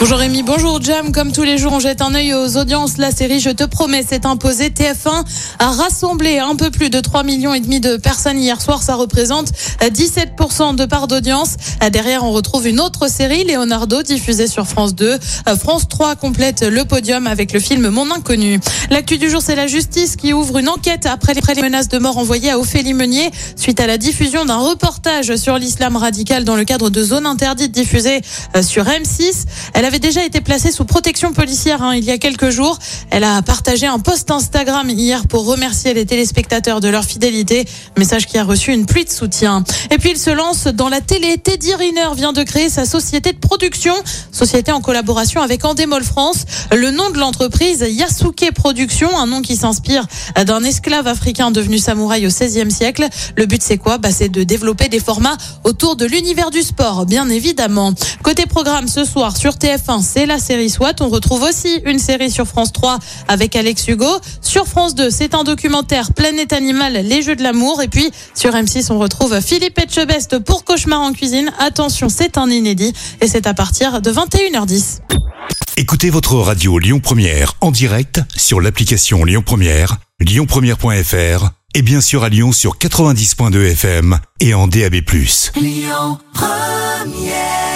Bonjour Rémi, bonjour Jam. Comme tous les jours, on jette un œil aux audiences. La série Je te promets s'est imposée. TF1 a rassemblé un peu plus de 3 millions et demi de personnes hier soir. Ça représente 17% de part d'audience. Derrière, on retrouve une autre série, Leonardo, diffusée sur France 2. France 3 complète le podium avec le film Mon Inconnu. L'actu du jour, c'est la justice qui ouvre une enquête après les menaces de mort envoyées à Ophélie Meunier suite à la diffusion d'un reportage sur l'islam radical dans le cadre de zones interdites diffusées sur M6. Elle avait déjà été placée sous protection policière hein, il y a quelques jours. Elle a partagé un post Instagram hier pour remercier les téléspectateurs de leur fidélité, message qui a reçu une pluie de soutien. Et puis il se lance dans la télé. Teddy Riner vient de créer sa société de production, société en collaboration avec Endemol France. Le nom de l'entreprise, Yasuke Production, un nom qui s'inspire d'un esclave africain devenu samouraï au XVIe siècle. Le but c'est quoi? Bah, C'est de développer des formats autour de l'univers du sport, bien évidemment. Côté programme ce soir sur TF TF1, c'est la série SWAT. On retrouve aussi une série sur France 3 avec Alex Hugo. Sur France 2, c'est un documentaire Planète Animale, les jeux de l'amour. Et puis sur M6, on retrouve Philippe Etchebest pour Cauchemar en cuisine. Attention, c'est un inédit et c'est à partir de 21h10. Écoutez votre radio Lyon Première en direct sur l'application Lyon Première, lyonpremière.fr et bien sûr à Lyon sur 90.2 FM et en DAB+. Lyon Première